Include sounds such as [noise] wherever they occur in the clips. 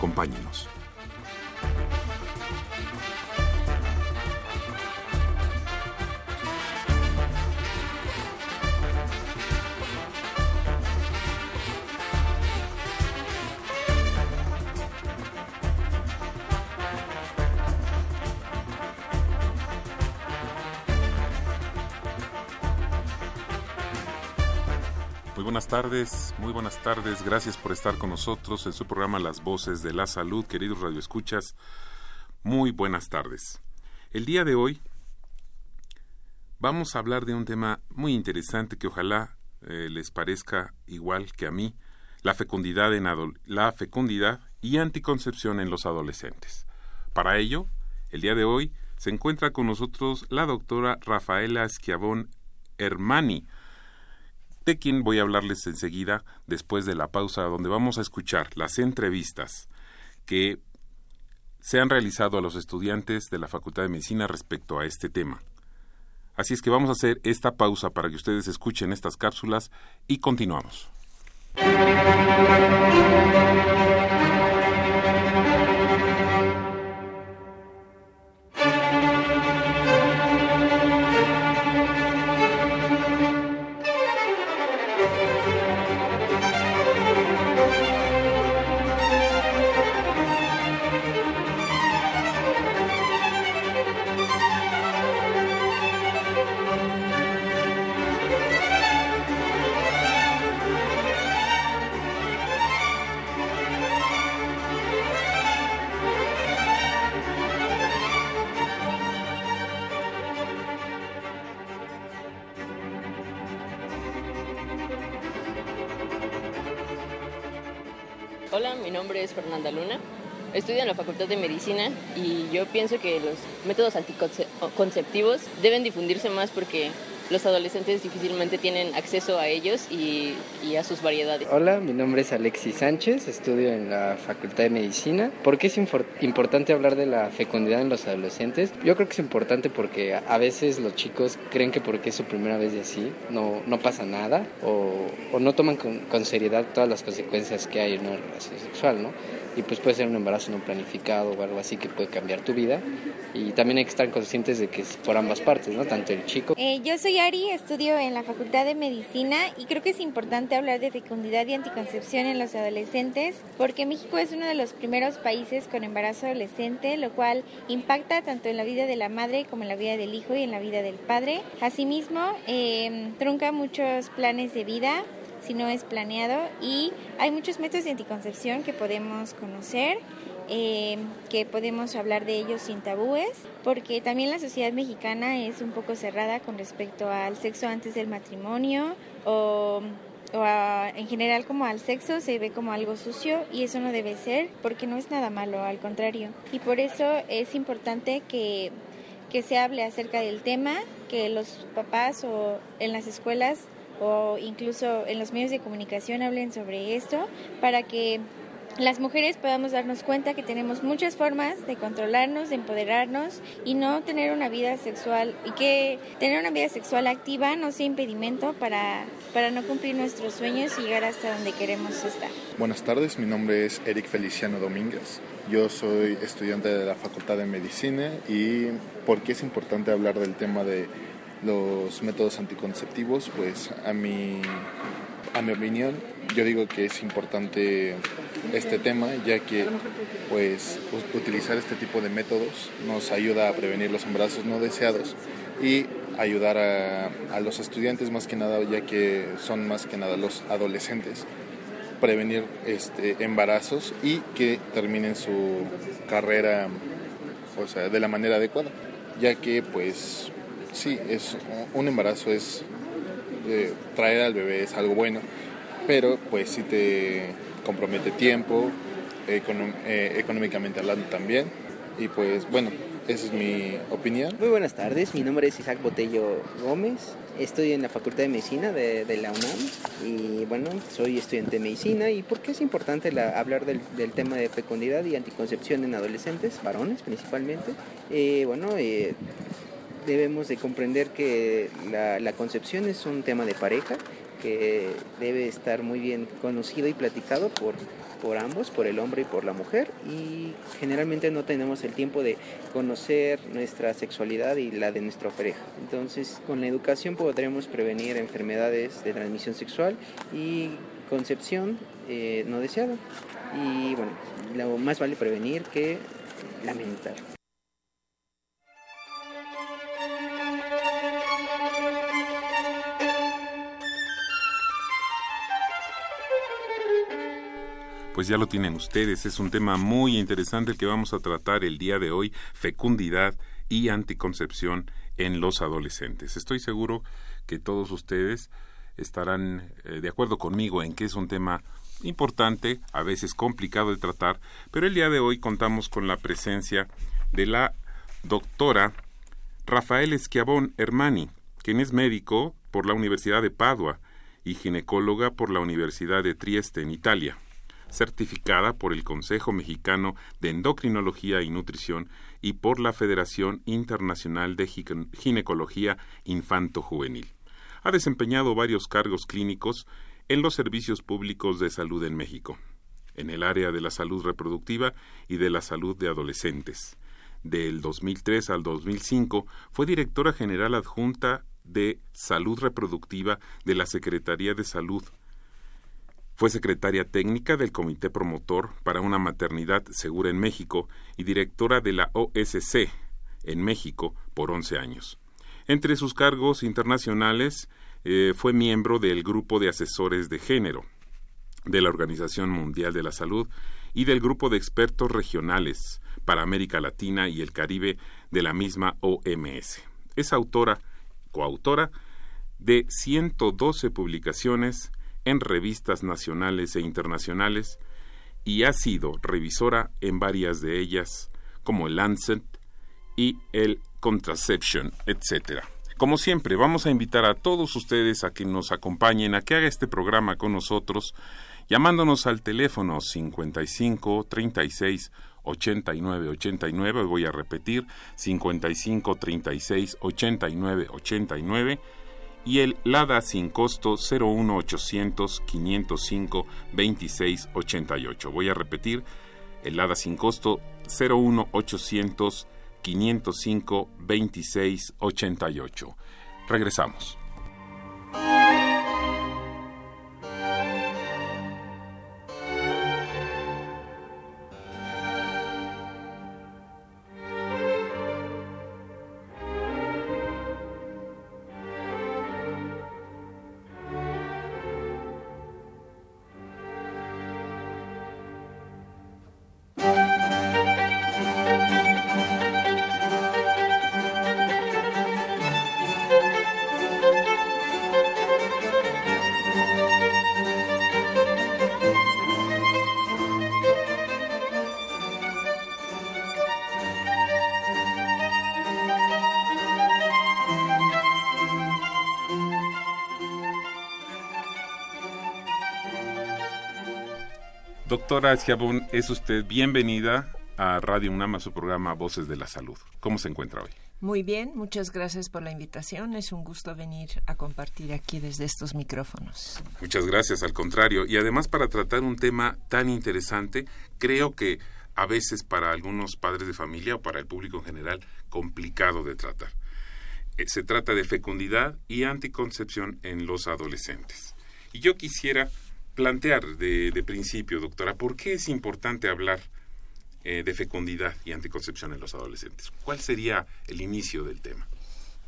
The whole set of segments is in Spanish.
Acompáñenos. Muy buenas tardes, buenas tardes. Gracias por estar con nosotros en su programa Las Voces de la Salud, queridos radioescuchas. Muy buenas tardes. El día de hoy vamos a hablar de un tema muy interesante que ojalá eh, les parezca igual que a mí, la fecundidad, en la fecundidad y anticoncepción en los adolescentes. Para ello, el día de hoy se encuentra con nosotros la doctora Rafaela Esquiabón Hermani, de quien voy a hablarles enseguida después de la pausa donde vamos a escuchar las entrevistas que se han realizado a los estudiantes de la Facultad de Medicina respecto a este tema. Así es que vamos a hacer esta pausa para que ustedes escuchen estas cápsulas y continuamos. Es Fernanda Luna. Estudio en la Facultad de Medicina y yo pienso que los métodos anticonceptivos deben difundirse más porque los adolescentes difícilmente tienen acceso a ellos y, y, a sus variedades. Hola, mi nombre es Alexis Sánchez, estudio en la Facultad de Medicina. ¿Por qué es importante hablar de la fecundidad en los adolescentes? Yo creo que es importante porque a veces los chicos creen que porque es su primera vez de así no, no pasa nada o, o no toman con, con, seriedad todas las consecuencias que hay en una relación sexual, ¿no? Y pues puede ser un embarazo no planificado o algo así que puede cambiar tu vida. Y también hay que estar conscientes de que es por ambas partes, ¿no? Tanto el chico. Eh, yo soy Ari, estudio en la Facultad de Medicina y creo que es importante hablar de fecundidad y anticoncepción en los adolescentes porque México es uno de los primeros países con embarazo adolescente, lo cual impacta tanto en la vida de la madre como en la vida del hijo y en la vida del padre. Asimismo, eh, trunca muchos planes de vida si no es planeado y hay muchos métodos de anticoncepción que podemos conocer. Eh, que podemos hablar de ellos sin tabúes, porque también la sociedad mexicana es un poco cerrada con respecto al sexo antes del matrimonio o, o a, en general como al sexo se ve como algo sucio y eso no debe ser porque no es nada malo, al contrario. Y por eso es importante que, que se hable acerca del tema, que los papás o en las escuelas o incluso en los medios de comunicación hablen sobre esto para que las mujeres podamos darnos cuenta que tenemos muchas formas de controlarnos, de empoderarnos y no tener una vida sexual y que tener una vida sexual activa no sea impedimento para, para no cumplir nuestros sueños y llegar hasta donde queremos estar. Buenas tardes, mi nombre es Eric Feliciano Domínguez. Yo soy estudiante de la Facultad de Medicina y ¿por qué es importante hablar del tema de los métodos anticonceptivos? Pues a mi, a mi opinión yo digo que es importante este tema ya que pues utilizar este tipo de métodos nos ayuda a prevenir los embarazos no deseados y ayudar a, a los estudiantes más que nada ya que son más que nada los adolescentes prevenir este, embarazos y que terminen su carrera o sea, de la manera adecuada ya que pues sí es un embarazo es eh, traer al bebé es algo bueno pero pues si te compromete tiempo, eh, económicamente hablando también. Y pues bueno, esa es mi opinión. Muy buenas tardes, mi nombre es Isaac Botello Gómez, estoy en la Facultad de Medicina de, la UNAM y bueno, soy estudiante de medicina y ¿por qué es importante hablar del, tema de fecundidad y anticoncepción en adolescentes, varones principalmente? Eh, bueno, eh, debemos de comprender que la concepción es un tema de pareja que debe estar muy bien conocido y platicado por por ambos, por el hombre y por la mujer, y generalmente no tenemos el tiempo de conocer nuestra sexualidad y la de nuestra pareja. Entonces, con la educación podremos prevenir enfermedades de transmisión sexual y concepción eh, no deseada. Y bueno, lo más vale prevenir que lamentar. Pues ya lo tienen ustedes. Es un tema muy interesante el que vamos a tratar el día de hoy, fecundidad y anticoncepción en los adolescentes. Estoy seguro que todos ustedes estarán eh, de acuerdo conmigo en que es un tema importante, a veces complicado de tratar, pero el día de hoy contamos con la presencia de la doctora Rafael Esquiabón Hermani, quien es médico por la Universidad de Padua y ginecóloga por la Universidad de Trieste en Italia certificada por el Consejo Mexicano de Endocrinología y Nutrición y por la Federación Internacional de Ginecología Infanto-Juvenil. Ha desempeñado varios cargos clínicos en los servicios públicos de salud en México, en el área de la salud reproductiva y de la salud de adolescentes. Del 2003 al 2005 fue directora general adjunta de Salud Reproductiva de la Secretaría de Salud fue secretaria técnica del Comité Promotor para una Maternidad Segura en México y directora de la OSC en México por 11 años. Entre sus cargos internacionales eh, fue miembro del Grupo de Asesores de Género de la Organización Mundial de la Salud y del Grupo de Expertos Regionales para América Latina y el Caribe de la misma OMS. Es autora, coautora de 112 publicaciones en revistas nacionales e internacionales y ha sido revisora en varias de ellas, como el Lancet y el Contraception, etc. Como siempre, vamos a invitar a todos ustedes a que nos acompañen, a que haga este programa con nosotros, llamándonos al teléfono 55 36 89 89, voy a repetir, 55 36 89 89 y el LADA sin costo 01800 505 2688. Voy a repetir, el LADA sin costo 01800 505 2688. Regresamos. Doctora Esquiabón, es usted bienvenida a Radio UNAM, a su programa Voces de la Salud. ¿Cómo se encuentra hoy? Muy bien, muchas gracias por la invitación. Es un gusto venir a compartir aquí desde estos micrófonos. Muchas gracias, al contrario. Y además para tratar un tema tan interesante, creo que a veces para algunos padres de familia o para el público en general, complicado de tratar. Eh, se trata de fecundidad y anticoncepción en los adolescentes. Y yo quisiera plantear de, principio, doctora, ¿por qué es importante hablar eh, de fecundidad y anticoncepción en los adolescentes? ¿Cuál sería el inicio del tema?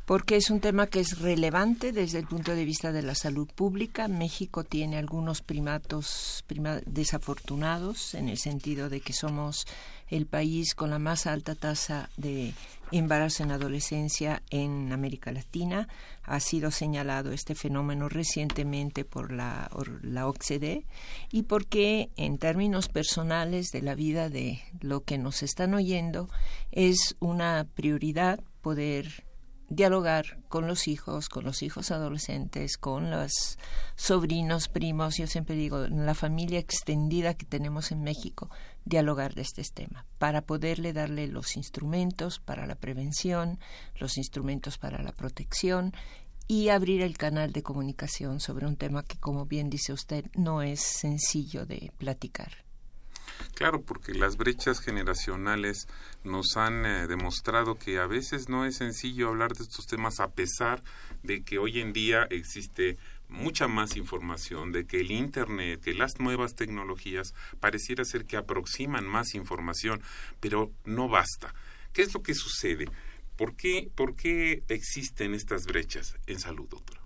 porque es un tema que es relevante desde el punto de vista de la salud pública. México tiene algunos primatos desafortunados en el sentido de que somos el país con la más alta tasa de embarazo en adolescencia en América Latina. Ha sido señalado este fenómeno recientemente por la, la OCDE y porque en términos personales de la vida de lo que nos están oyendo es una prioridad poder dialogar con los hijos, con los hijos adolescentes, con los sobrinos, primos, yo siempre digo, la familia extendida que tenemos en México, dialogar de este tema, para poderle darle los instrumentos para la prevención, los instrumentos para la protección y abrir el canal de comunicación sobre un tema que, como bien dice usted, no es sencillo de platicar. Claro, porque las brechas generacionales nos han eh, demostrado que a veces no es sencillo hablar de estos temas a pesar de que hoy en día existe mucha más información, de que el Internet, que las nuevas tecnologías pareciera ser que aproximan más información, pero no basta. ¿Qué es lo que sucede? ¿Por qué, por qué existen estas brechas en salud, doctora?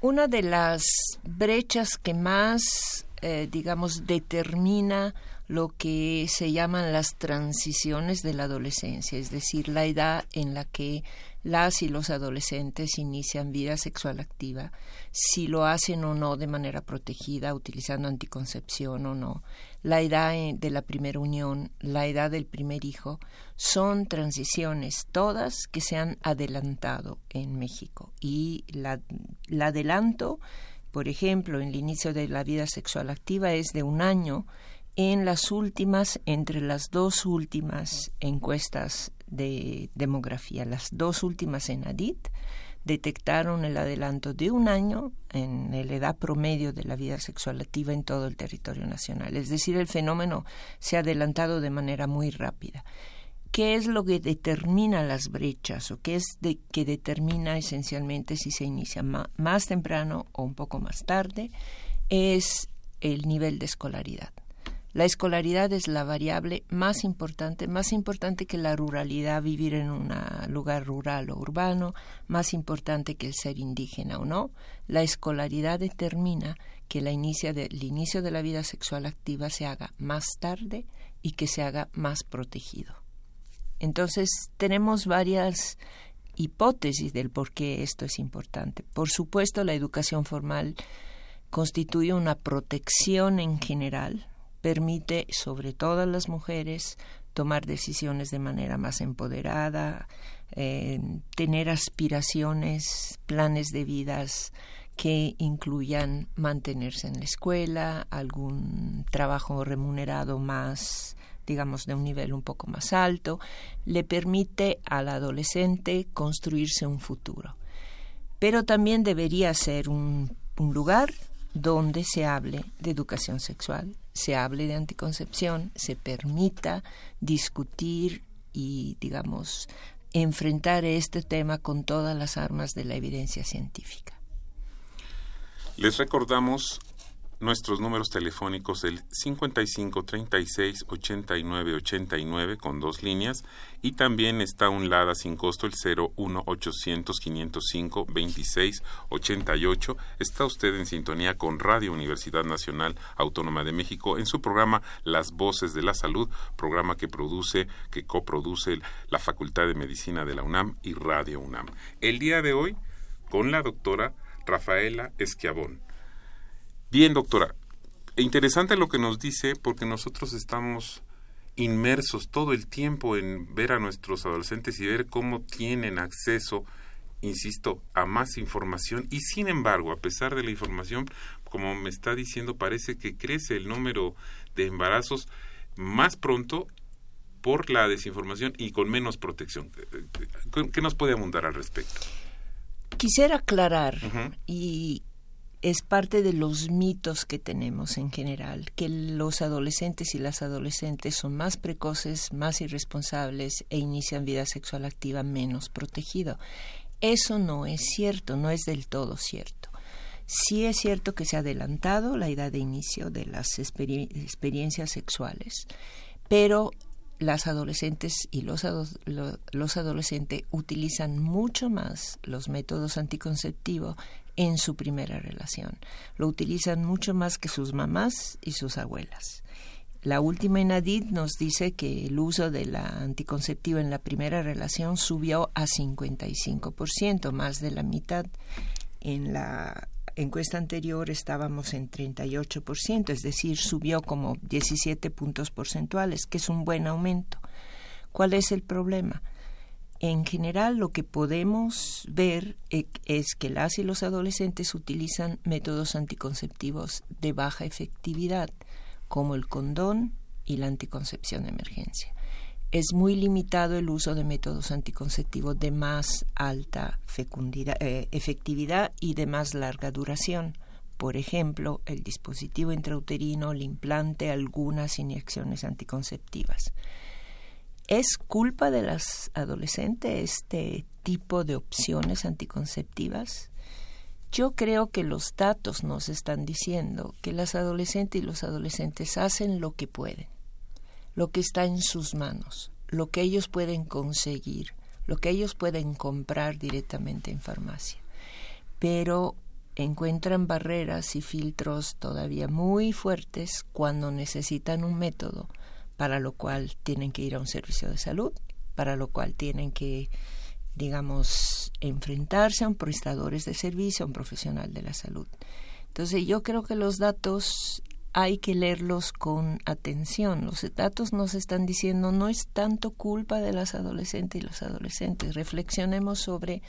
Una de las brechas que más eh, digamos, determina lo que se llaman las transiciones de la adolescencia, es decir, la edad en la que las y los adolescentes inician vida sexual activa, si lo hacen o no de manera protegida, utilizando anticoncepción o no, la edad de la primera unión, la edad del primer hijo, son transiciones todas que se han adelantado en México. Y la, el adelanto por ejemplo, en el inicio de la vida sexual activa es de un año, en las últimas, entre las dos últimas encuestas de demografía, las dos últimas en ADIT, detectaron el adelanto de un año en la edad promedio de la vida sexual activa en todo el territorio nacional. Es decir, el fenómeno se ha adelantado de manera muy rápida. ¿Qué es lo que determina las brechas o qué es de, que determina esencialmente si se inicia más temprano o un poco más tarde? Es el nivel de escolaridad. La escolaridad es la variable más importante, más importante que la ruralidad, vivir en un lugar rural o urbano, más importante que el ser indígena o no. La escolaridad determina que el inicio de la vida sexual activa se haga más tarde y que se haga más protegido. Entonces, tenemos varias hipótesis del por qué esto es importante. Por supuesto, la educación formal constituye una protección en general, permite sobre todo las mujeres tomar decisiones de manera más empoderada, eh, tener aspiraciones, planes de vidas que incluyan mantenerse en la escuela, algún trabajo remunerado más digamos, de un nivel un poco más alto, le permite al adolescente construirse un futuro. Pero también debería ser un lugar donde se hable de educación sexual, se hable de anticoncepción, se permita discutir y, digamos, enfrentar este tema con todas las armas de la evidencia científica. Les recordamos nuestros números telefónicos el 55 36 89 89 con dos líneas y también está un LADA sin costo el 01 800 505 26 88. Está usted en sintonía con Radio Universidad Nacional Autónoma de México en su programa Las Voces de la Salud, programa que produce, que coproduce la Facultad de Medicina de la UNAM y Radio UNAM. El día de hoy con la doctora Rafaela Esquiabón Bien, doctora. Interesante lo que nos dice porque nosotros estamos inmersos todo el tiempo en ver a nuestros adolescentes y ver cómo tienen acceso, insisto, a más información y sin embargo, a pesar de la información, como me está diciendo, parece que crece el número de embarazos más pronto por la desinformación y con menos protección. ¿Qué nos puede abundar al respecto? Quisiera aclarar y es parte de los mitos que tenemos en general, que los adolescentes y las adolescentes son más precoces, más irresponsables e inician vida sexual activa menos protegido. Eso no es cierto, no es del todo cierto. Sí es cierto que se ha adelantado la edad de inicio de las experiencias sexuales, pero las adolescentes y los, los adolescentes utilizan mucho más los métodos anticonceptivos en su primera relación. Lo utilizan mucho más que sus mamás y sus abuelas. La última ENADID nos dice que el uso de la anticonceptiva en la primera relación subió a 55%, más de la mitad. En la encuesta anterior estábamos en 38%, es decir, subió como 17 puntos porcentuales, que es un buen aumento. ¿Cuál es el problema? En general, lo que podemos ver e, es que las y los adolescentes utilizan métodos anticonceptivos de baja efectividad, como el condón y la anticoncepción de emergencia. Es muy limitado el uso de métodos anticonceptivos de más alta eh, efectividad y de más larga duración. Por ejemplo, el dispositivo intrauterino, el implante, algunas inyecciones anticonceptivas. ¿Es culpa de las adolescentes este tipo de opciones anticonceptivas? Yo creo que los datos nos están diciendo que las adolescentes y los adolescentes hacen lo que pueden, lo que está en sus manos, lo que ellos pueden conseguir, lo que ellos pueden comprar directamente en farmacia. Pero encuentran barreras y filtros todavía muy fuertes cuando necesitan un método para lo cual tienen que ir a un servicio de salud, para lo cual tienen que, digamos, enfrentarse a un prestadores de servicio, a un profesional de la salud. Entonces yo creo que los datos hay que leerlos con atención. Los datos nos están diciendo no es tanto culpa de las adolescentes y los adolescentes. Reflexionemos sobre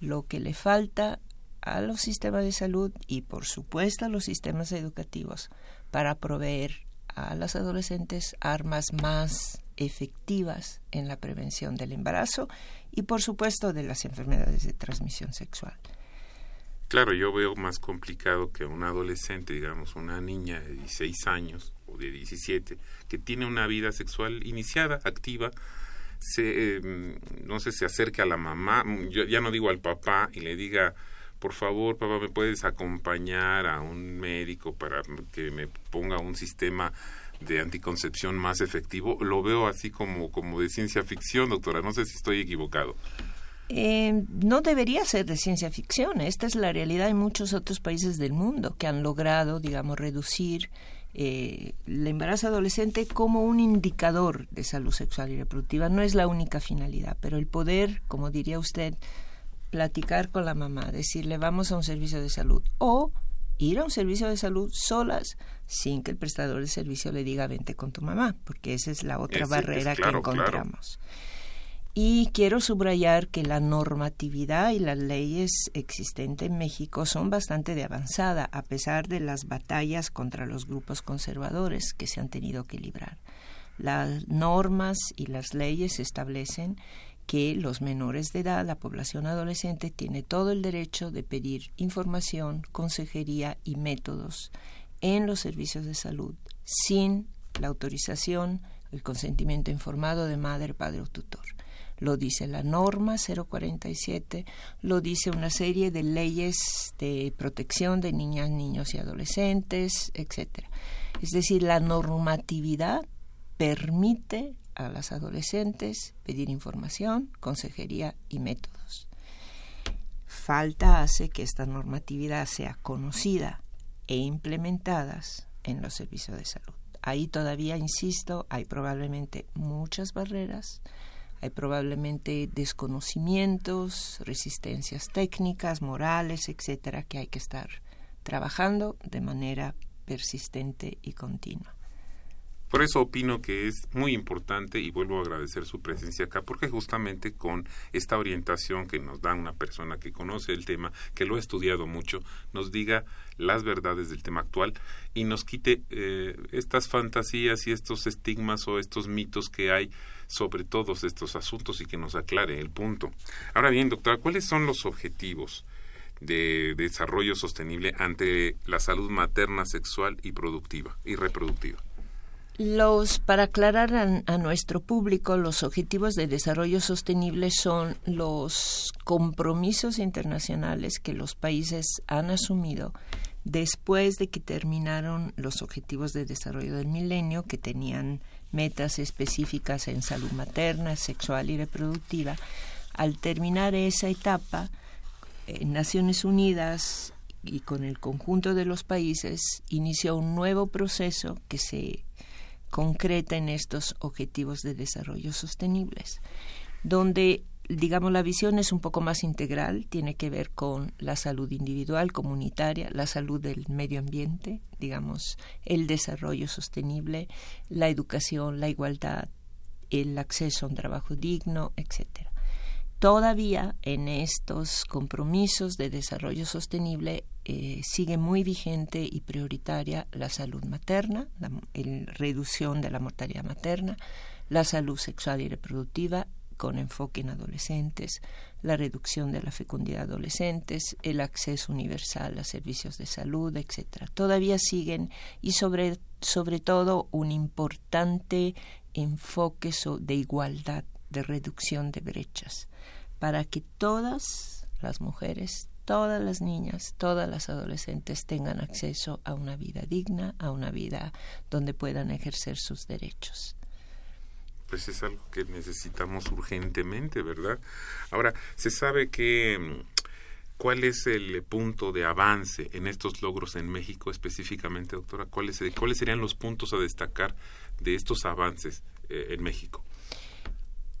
lo que le falta a los sistemas de salud y por supuesto a los sistemas educativos para proveer a las adolescentes armas más efectivas en la prevención del embarazo y por supuesto de las enfermedades de transmisión sexual. Claro, yo veo más complicado que un adolescente, digamos, una niña de 16 años o de 17, que tiene una vida sexual iniciada, activa, se, em, no sé, se acerque a la mamá, yo ya no digo al papá y le diga, por favor, papá, ¿me puedes acompañar a un médico para que me ponga un sistema de anticoncepción más efectivo? Lo veo así como, como de ciencia ficción, doctora. No sé si estoy equivocado. Eh, no debería ser de ciencia ficción. Esta es la realidad en muchos otros países del mundo que han logrado, digamos, reducir eh, embarazo adolescente como un indicador de salud sexual y reproductiva. No es la única finalidad, pero el poder, como diría usted, platicar con la mamá, decirle vamos a un servicio de salud o ir a un servicio de salud solas sin que el prestador de servicio le diga vente con tu mamá, porque esa es la otra barrera que encontramos. Y quiero subrayar que la normatividad y las leyes existentes en México son bastante de avanzada, a pesar de las batallas contra los grupos conservadores que se han tenido que librar. Las normas y las leyes establecen que los menores de edad, la población adolescente, tiene todo el derecho de pedir información, consejería y métodos en los servicios de salud sin la autorización, el consentimiento informado de madre, padre o tutor. Lo dice la norma 047, lo dice una serie de leyes de protección de niñas, niños y adolescentes, etc. Es decir, la normatividad permite a las adolescentes pedir información, consejería y métodos. Falta hace que esta normatividad sea conocida e implementadas en los servicios de salud. Ahí todavía, insisto, hay probablemente muchas barreras, hay probablemente desconocimientos, resistencias técnicas, morales, etcétera, que hay que estar trabajando de manera persistente y continua. Por eso opino que es muy importante y vuelvo a agradecer su presencia acá, porque justamente con esta orientación que nos da una persona que conoce el tema, que lo ha estudiado mucho, nos diga las verdades del tema actual y nos quite eh, estas fantasías y estos estigmas o estos mitos que hay sobre todos estos asuntos y que nos aclare el punto. Ahora bien, doctora, ¿cuáles son los objetivos? de desarrollo sostenible ante la salud materna, sexual y productiva y reproductiva. Los, para aclarar a, nuestro público, los objetivos de desarrollo sostenible son los compromisos internacionales que los países han asumido después de que terminaron los objetivos de desarrollo del milenio, que tenían metas específicas en salud materna, sexual y reproductiva, al terminar esa etapa, en Naciones Unidas y con el conjunto de los países inició un nuevo proceso que se concreta en estos objetivos de desarrollo sostenibles, donde digamos, la visión es un poco más integral, tiene que ver con la salud individual, comunitaria, la salud del medio ambiente, digamos, el desarrollo sostenible, la educación, la igualdad, el acceso a un trabajo digno, etcétera. Todavía en estos compromisos de desarrollo sostenible eh, sigue muy vigente y prioritaria la salud materna, la reducción de la mortalidad materna, la salud sexual y reproductiva con enfoque en adolescentes, la reducción de la fecundidad de adolescentes, el acceso universal a servicios de salud, etcétera. Todavía siguen y sobre, sobre todo un importante enfoque de igualdad, de reducción de brechas, para que todas las mujeres, todas las niñas, todas las adolescentes tengan acceso a una vida digna, a una vida donde puedan ejercer sus derechos pues es algo que necesitamos urgentemente, ¿verdad? Ahora, se sabe que mm, cuál es el punto de avance en estos logros en México específicamente, doctora, cuáles cuáles serían los puntos a destacar de estos avances eh, en México.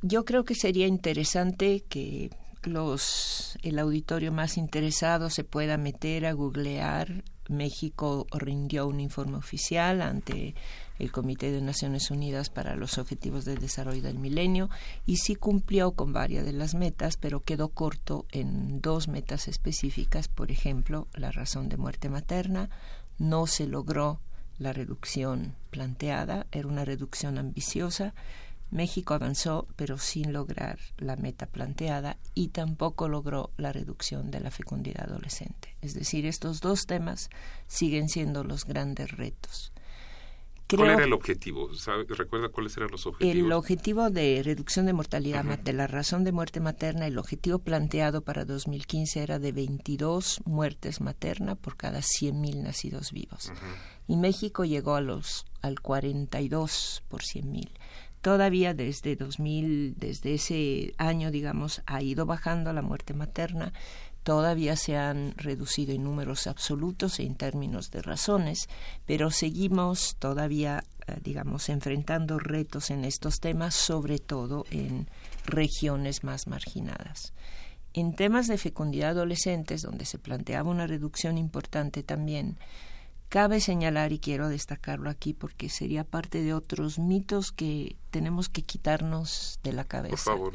Yo creo que sería interesante que los el auditorio más interesado se pueda meter a googlear México rindió un informe oficial ante el Comité de Naciones Unidas para los Objetivos de Desarrollo del Milenio y sí cumplió con varias de las metas, pero quedó corto en dos metas específicas, por ejemplo, la razón de muerte materna, no se logró la reducción planteada, era una reducción ambiciosa, México avanzó, pero sin lograr la meta planteada y tampoco logró la reducción de la fecundidad adolescente. Es decir, estos dos temas siguen siendo los grandes retos. ¿Cuál era el objetivo? ¿Recuerda cuáles eran los objetivos? El objetivo de reducción de mortalidad, de la razón de muerte materna, el objetivo planteado para 2015 era de 22 muertes maternas por cada 100.000 nacidos vivos. Y México llegó a los, al 42 por 100.000 todavía desde 2000, desde ese año, digamos, ha ido bajando la muerte materna, todavía se han reducido en números absolutos en términos de razones, pero seguimos todavía, eh, digamos, enfrentando retos en estos temas, sobre todo en regiones más marginadas. En temas de fecundidad adolescentes, donde se planteaba una reducción importante también, Cabe señalar, y quiero destacarlo aquí porque sería parte de otros mitos que tenemos que quitarnos de la cabeza. Por favor.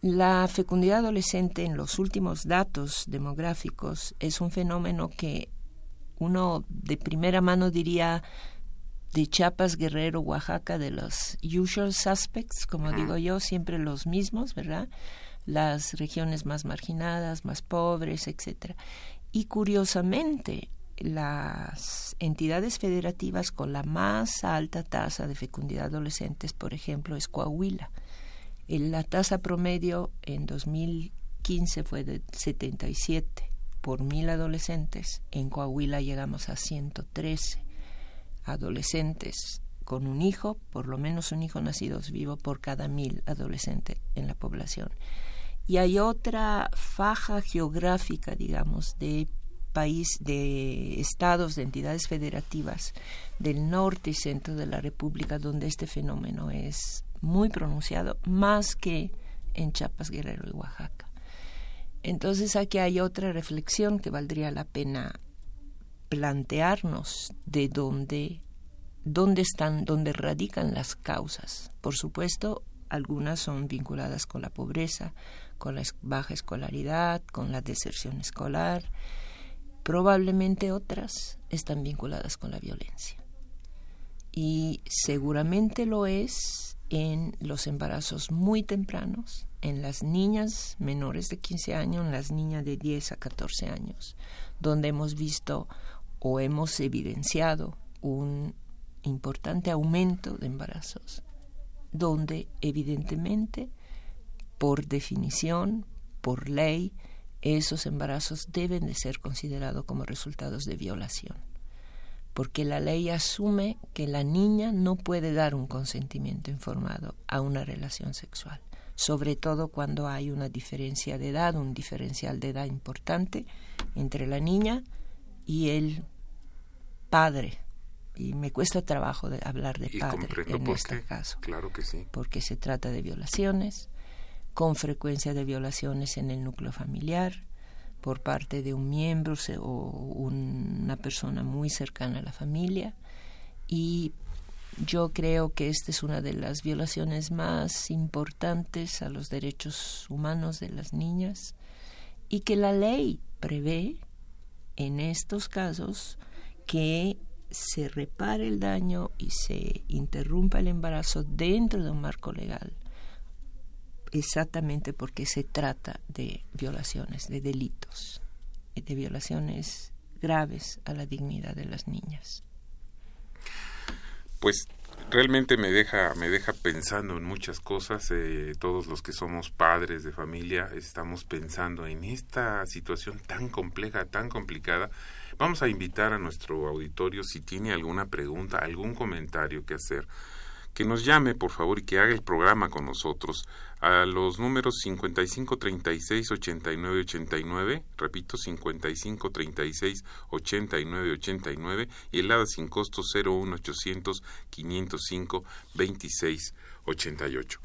La fecundidad adolescente en los últimos datos demográficos es un fenómeno que uno de primera mano diría de Chiapas, Guerrero, Oaxaca, de los usual suspects, como digo yo, siempre los mismos, ¿verdad? Las regiones más marginadas, más pobres, etcétera. Y curiosamente, las entidades federativas con la más alta tasa de fecundidad adolescentes, por ejemplo, es Coahuila. La tasa promedio en 2015 fue de 77 por mil adolescentes. En Coahuila llegamos a 113 adolescentes con un hijo, por lo menos un hijo nacido vivo por cada mil adolescentes en la población. Y hay otra faja geográfica, digamos, de país de estados, de entidades federativas del norte y centro de la República donde este fenómeno es muy pronunciado, más que en Chiapas, Guerrero y Oaxaca. Entonces aquí hay otra reflexión que valdría la pena plantearnos de dónde, dónde están, dónde radican las causas. Por supuesto, algunas son vinculadas con la pobreza, con la baja escolaridad, con la deserción escolar, Probablemente otras están vinculadas con la violencia. Y seguramente lo es en los embarazos muy tempranos, en las niñas menores de 15 años, en las niñas de 10 a 14 años, donde hemos visto o hemos evidenciado un importante aumento de embarazos, donde evidentemente, por definición, por ley, esos embarazos deben de ser considerados como resultados de violación, porque la ley asume que la niña no puede dar un consentimiento informado a una relación sexual, sobre todo cuando hay una diferencia de edad, un diferencial de edad importante entre la niña y el padre. Y me cuesta trabajo de hablar de padre en este caso. Claro que sí. Porque se trata de violaciones, con frecuencia de violaciones en el núcleo familiar por parte de un miembro o una persona muy cercana a la familia. Y yo creo que esta es una de las violaciones más importantes a los derechos humanos de las niñas y que la ley prevé en estos casos que se repare el daño y se interrumpa el embarazo dentro de un marco legal exactamente porque se trata de violaciones, de delitos, de violaciones graves a la dignidad de las niñas. Pues realmente me deja me deja pensando en muchas cosas eh, todos los que somos padres de familia estamos pensando en esta situación tan compleja tan complicada vamos a invitar a nuestro auditorio si tiene alguna pregunta algún comentario que hacer que nos llame por favor y que haga el programa con nosotros a los números 55 36 89 89, repito 55 36 89 89 y el ADA sin costo 01 800 505 26 88.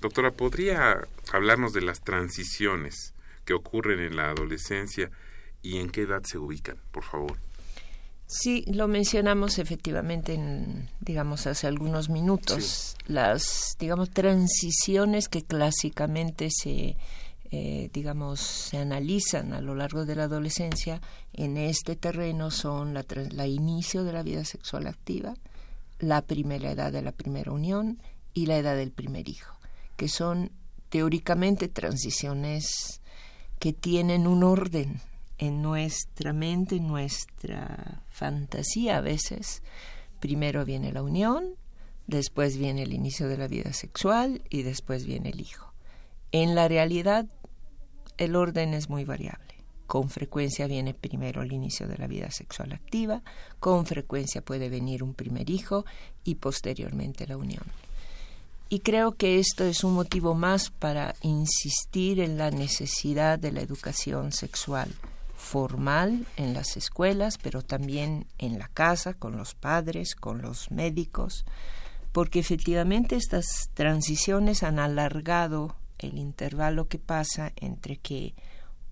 Doctora, ¿podría hablarnos de las transiciones que ocurren en la adolescencia y en qué edad se ubican, por favor? Sí, lo mencionamos efectivamente en, digamos, hace algunos minutos. Las, digamos, transiciones que clásicamente se, eh, digamos, se analizan a lo largo de la adolescencia en este terreno son la, la inicio de la vida sexual activa, la primera edad de la primera unión y la edad del primer hijo, que son teóricamente transiciones que tienen un orden en nuestra mente, en nuestra fantasía a veces, primero viene la unión, después viene el inicio de la vida sexual y después viene el hijo. En la realidad, el orden es muy variable. Con frecuencia viene primero el inicio de la vida sexual activa, con frecuencia puede venir un primer hijo y posteriormente la unión. Y creo que esto es un motivo más para insistir en la necesidad de la educación sexual formal en las escuelas, pero también en la casa, con los padres, con los médicos, porque efectivamente estas transiciones han alargado el intervalo que pasa entre que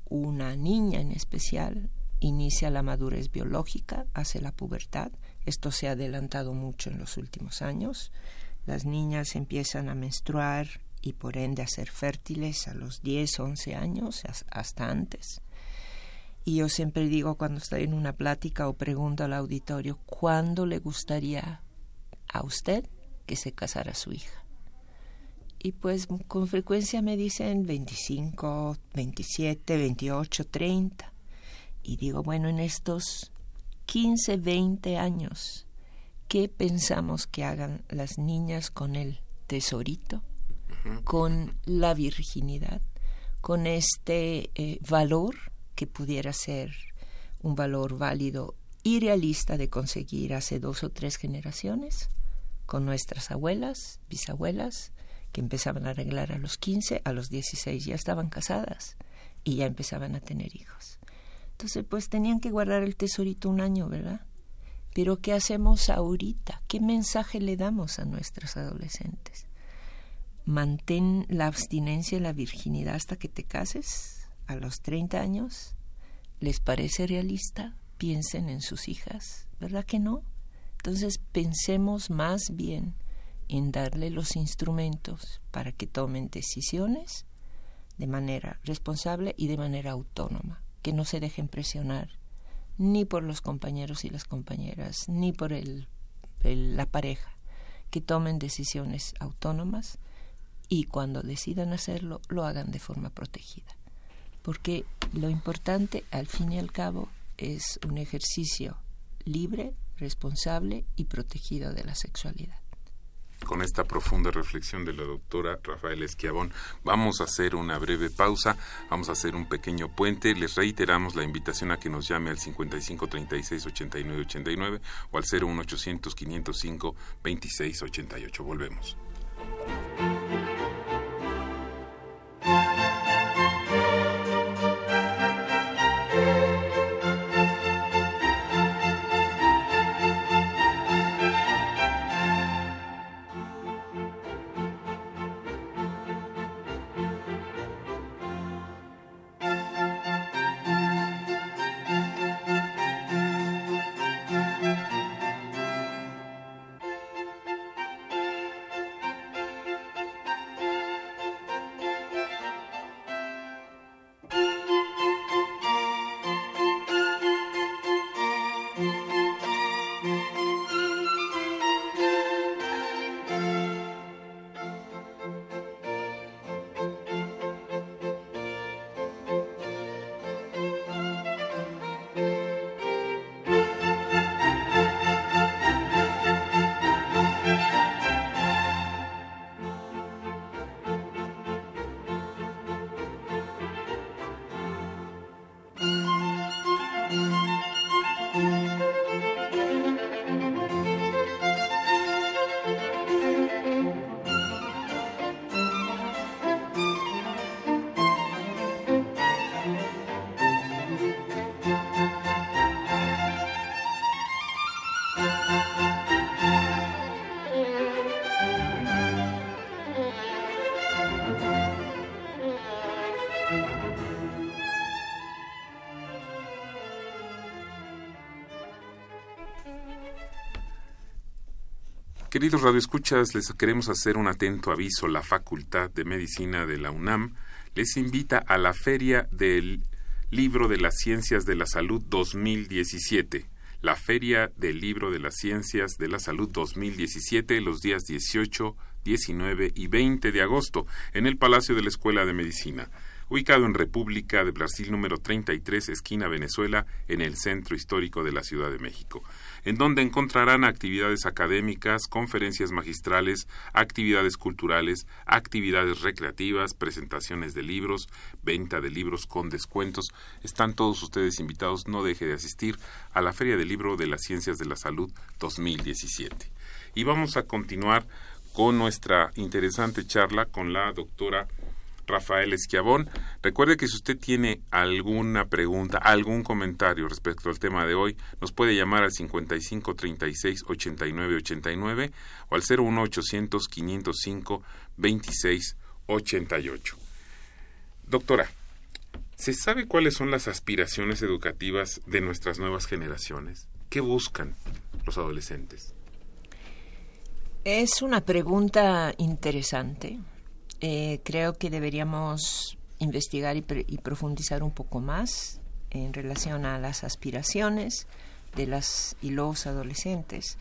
una niña en especial inicia la madurez biológica, hace la pubertad, esto se ha adelantado mucho en los últimos años, las niñas empiezan a menstruar y por ende a ser fértiles a los 10, 11 años, hasta antes. Y yo siempre digo cuando estoy en una plática o pregunto al auditorio, ¿cuándo le gustaría a usted que se casara su hija? Y pues con frecuencia me dicen 25, 27, 28, 30. Y digo, bueno, en estos 15, 20 años, ¿qué pensamos que hagan las niñas con el tesorito, con la virginidad, con este eh, valor que pudiera ser un valor válido y realista de conseguir hace dos o tres generaciones con nuestras abuelas, bisabuelas, que empezaban a arreglar a los 15, a los 16 ya estaban casadas y ya empezaban a tener hijos. Entonces, pues tenían que guardar el tesorito un año, ¿verdad? Pero ¿qué hacemos ahorita? ¿Qué mensaje le damos a nuestros adolescentes? Mantén la abstinencia y la virginidad hasta que te cases a los 30 años les parece realista, piensen en sus hijas, ¿verdad que no? Entonces pensemos más bien en darle los instrumentos para que tomen decisiones de manera responsable y de manera autónoma, que no se dejen presionar ni por los compañeros y las compañeras, ni por el, la pareja, que tomen decisiones autónomas y cuando decidan hacerlo lo hagan de forma protegida porque lo importante al fin y al cabo es un ejercicio libre, responsable y protegido de la sexualidad. con esta profunda reflexión de la doctora Rafael Esquiabón. Vamos a hacer una breve pausa, vamos a hacer un pequeño puente. Les reiteramos la invitación a que nos llame al 55 36 89 89 o al 01800 505 26 88. Volvemos. Queridos radioescuchas, les queremos hacer un atento aviso. La Facultad de Medicina de la UNAM les invita a la Feria del Libro de las Ciencias de la Salud 2017. La Feria del Libro de las Ciencias de la Salud 2017, los días 18, 19 y 20 de agosto, en el Palacio de la Escuela de Medicina ubicado en República de Brasil número 33, esquina Venezuela, en el centro histórico de la Ciudad de México en donde encontrarán actividades académicas, conferencias magistrales, actividades culturales, actividades recreativas, presentaciones de libros, venta de libros con descuentos. Están todos ustedes invitados, no deje de asistir a la Feria del Libro de las Ciencias de la Salud 2017. Y vamos a continuar con nuestra interesante charla con la doctora Rafael Esquiabón. Recuerde que si usted tiene alguna pregunta, algún comentario respecto al tema de hoy, nos puede llamar al 55 36 89 89 o al 01 800 505 26 88. Doctora, ¿se sabe cuáles son las aspiraciones educativas de nuestras nuevas generaciones? ¿Qué buscan los adolescentes? Es una pregunta interesante eh, creo que deberíamos investigar y, profundizar un poco más en relación a las aspiraciones de las y los adolescentes,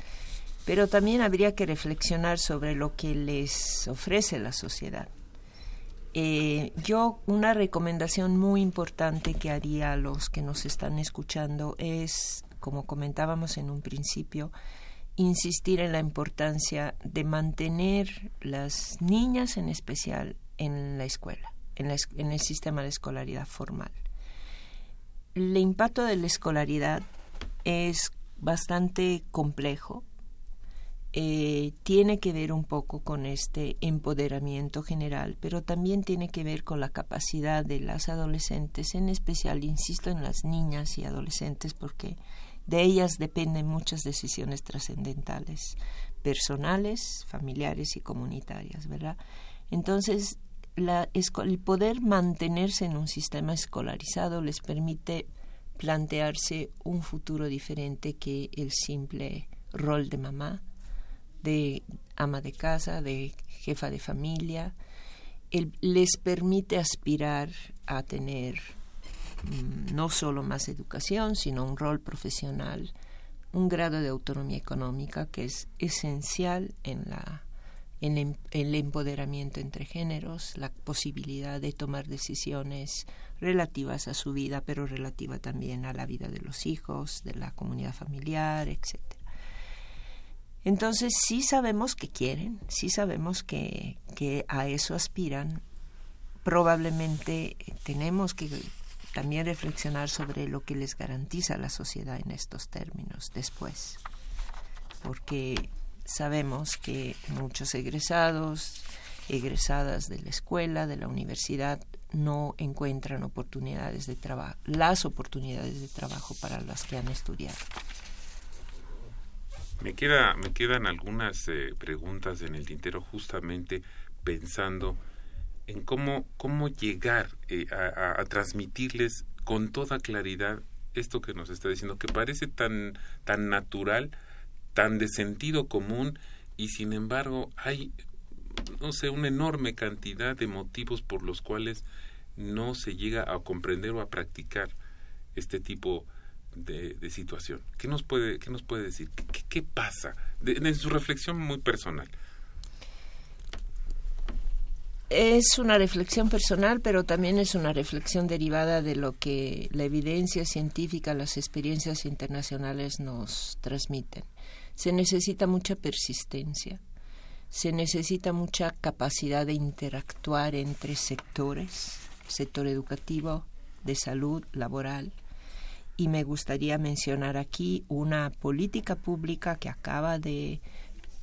pero también habría que reflexionar sobre lo que les ofrece la sociedad. Eh, yo una recomendación muy importante que haría a los que nos están escuchando es, como comentábamos en un principio, insistir en la importancia de mantener las niñas en especial en la escuela, en, el sistema de escolaridad formal. El impacto de la escolaridad es bastante complejo, eh, tiene que ver un poco con este empoderamiento general, pero también tiene que ver con la capacidad de las adolescentes, en especial, insisto, en las niñas y adolescentes, porque de ellas dependen muchas decisiones trascendentales, personales, familiares y comunitarias, ¿verdad? Entonces, el poder mantenerse en un sistema escolarizado les permite plantearse un futuro diferente que el simple rol de mamá, de ama de casa, de jefa de familia, les permite aspirar a tener no solo más educación, sino un rol profesional, un grado de autonomía económica que es esencial en la en em, el empoderamiento entre géneros, la posibilidad de tomar decisiones relativas a su vida, pero relativa también a la vida de los hijos, de la comunidad familiar, etc. Entonces sí sabemos que quieren, sí sabemos que, que a eso aspiran. Probablemente tenemos que también reflexionar sobre lo que les garantiza la sociedad en estos términos después, porque sabemos que muchos egresados, egresadas de la escuela, de la universidad, no encuentran oportunidades de trabajo, las oportunidades de trabajo para las que han estudiado. Me, queda, me quedan algunas eh, preguntas en el tintero justamente pensando en cómo, cómo llegar eh, a, transmitirles con toda claridad esto que nos está diciendo, que parece tan, tan natural, tan de sentido común, y sin embargo hay, no sé, una enorme cantidad de motivos por los cuales no se llega a comprender o a practicar este tipo de, situación. ¿Qué nos puede, qué nos puede decir? ¿Qué, pasa? en su reflexión muy personal. Es una reflexión personal, pero también es una reflexión derivada de lo que la evidencia científica, las experiencias internacionales nos transmiten. Se necesita mucha persistencia, se necesita mucha capacidad de interactuar entre sectores, sector educativo, de salud, laboral, y me gustaría mencionar aquí una política pública que acaba de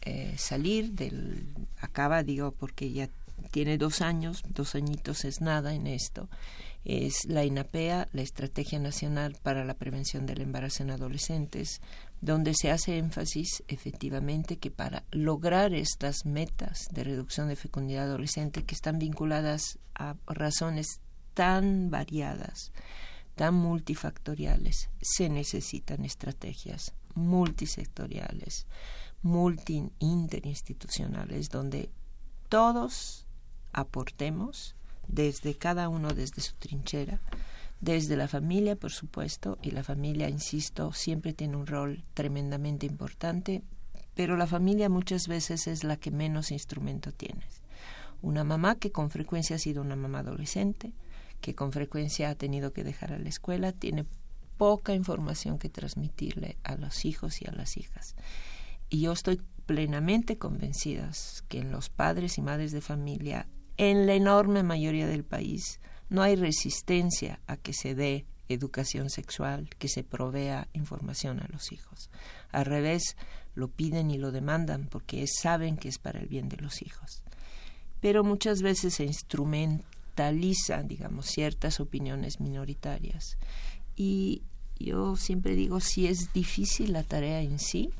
eh, salir del acaba digo porque ya tiene dos años, dos añitos es nada en esto, es la INAPEA, la Estrategia Nacional para la Prevención del Embarazo en Adolescentes, donde se hace énfasis efectivamente que para lograr estas metas de reducción de fecundidad adolescente que están vinculadas a razones tan variadas, tan multifactoriales, se necesitan estrategias multisectoriales, multi interinstitucionales, donde todos aportemos desde cada uno desde su trinchera, desde la familia, por supuesto, y la familia, insisto, siempre tiene un rol tremendamente importante, pero la familia muchas veces es la que menos instrumento tiene. Una mamá que con frecuencia ha sido una mamá adolescente, que con frecuencia ha tenido que dejar a la escuela, tiene poca información que transmitirle a los hijos y a las hijas. Y yo estoy plenamente convencida que en los padres y madres de familia, en la enorme mayoría del país, no hay resistencia a que se dé educación sexual, que se provea información a los hijos. Al revés, lo piden y lo demandan porque saben que es para el bien de los hijos. Pero muchas veces se instrumenta digamos, ciertas opiniones minoritarias. Y yo siempre digo, si es difícil la tarea en sí,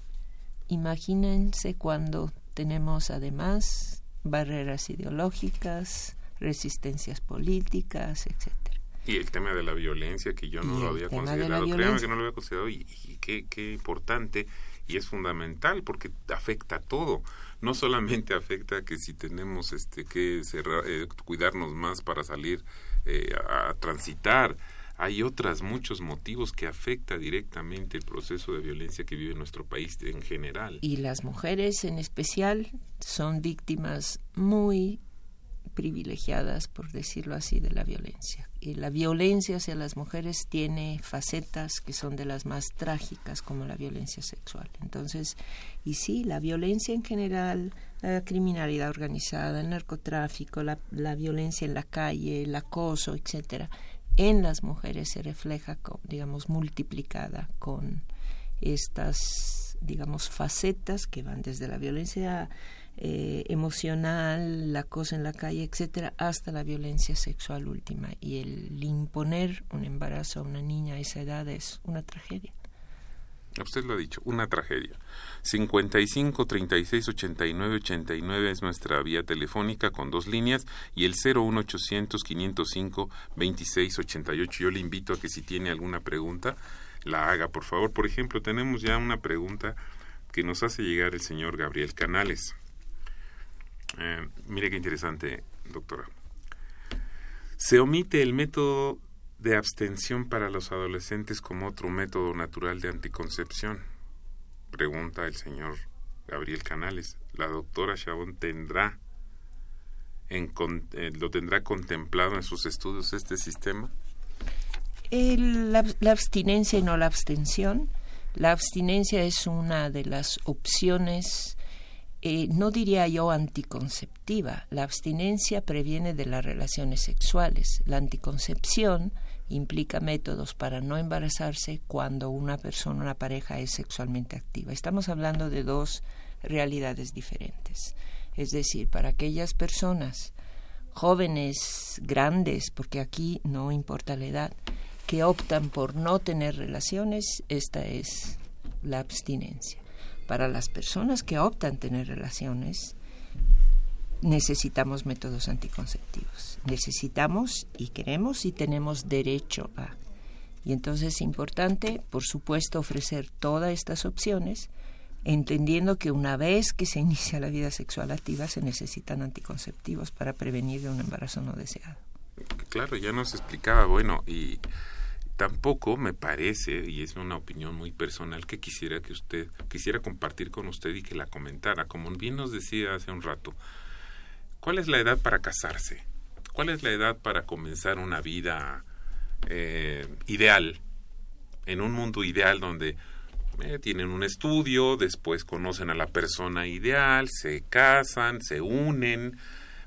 imagínense cuando tenemos además barreras ideológicas, resistencias políticas, etcétera. Y el tema de la violencia, que yo no lo había considerado, créanme que no lo había considerado, y, qué, qué importante, y es fundamental, porque afecta a todo. No solamente afecta que si tenemos este que eh, cuidarnos más para salir eh, a, transitar, hay otros muchos motivos que afecta directamente el proceso de violencia que vive nuestro país en general. Y las mujeres en especial son víctimas muy privilegiadas, por decirlo así, de la violencia. Y la violencia hacia las mujeres tiene facetas que son de las más trágicas, como la violencia sexual. Entonces, y sí, la violencia en general, la criminalidad organizada, el narcotráfico, la, la violencia en la calle, el acoso, etcétera, en las mujeres se refleja, digamos, multiplicada con estas, digamos, facetas que van desde la violencia eh, emocional, la cosa en la calle, etcétera, hasta la violencia sexual última. Y el imponer un embarazo a una niña a esa edad es una tragedia. Usted lo ha dicho, una tragedia. 55 36 89 89 es nuestra vía telefónica con dos líneas y el 01800 505 26 88. Yo le invito a que si tiene alguna pregunta la haga, por favor. Por ejemplo, tenemos ya una pregunta que nos hace llegar el señor Gabriel Canales. Eh, mire qué interesante, doctora. Se omite el método de abstención para los adolescentes como otro método natural de anticoncepción. Pregunta el señor Gabriel Canales. ¿La doctora Chabón tendrá en, eh, lo tendrá contemplado en sus estudios este sistema? la, abstinencia y no la abstención La abstinencia es una de las opciones, eh, no diría yo anticonceptiva. La abstinencia previene de las relaciones sexuales. La anticoncepción implica métodos para no embarazarse cuando una persona, una pareja es sexualmente activa. Estamos hablando de dos realidades diferentes. Es decir, para aquellas personas jóvenes, grandes, porque aquí no importa la edad, que optan por no tener relaciones, esta es la abstinencia. Para las personas que optan tener relaciones, necesitamos métodos anticonceptivos. Necesitamos y queremos y tenemos derecho a. Y entonces es importante, por supuesto, ofrecer todas estas opciones, entendiendo que una vez que se [laughs] inicia la vida sexual activa se necesitan anticonceptivos para prevenir de un embarazo no deseado. Claro, ya nos explicaba, bueno, y tampoco me parece, y es una opinión muy personal que quisiera que usted, quisiera compartir con usted y que la comentara, como bien nos decía hace un rato, ¿cuál es la edad para casarse? ¿Cuál es la edad para comenzar una vida eh, ideal, en un mundo ideal donde eh, tienen un estudio, después conocen a la persona ideal, se casan, se unen,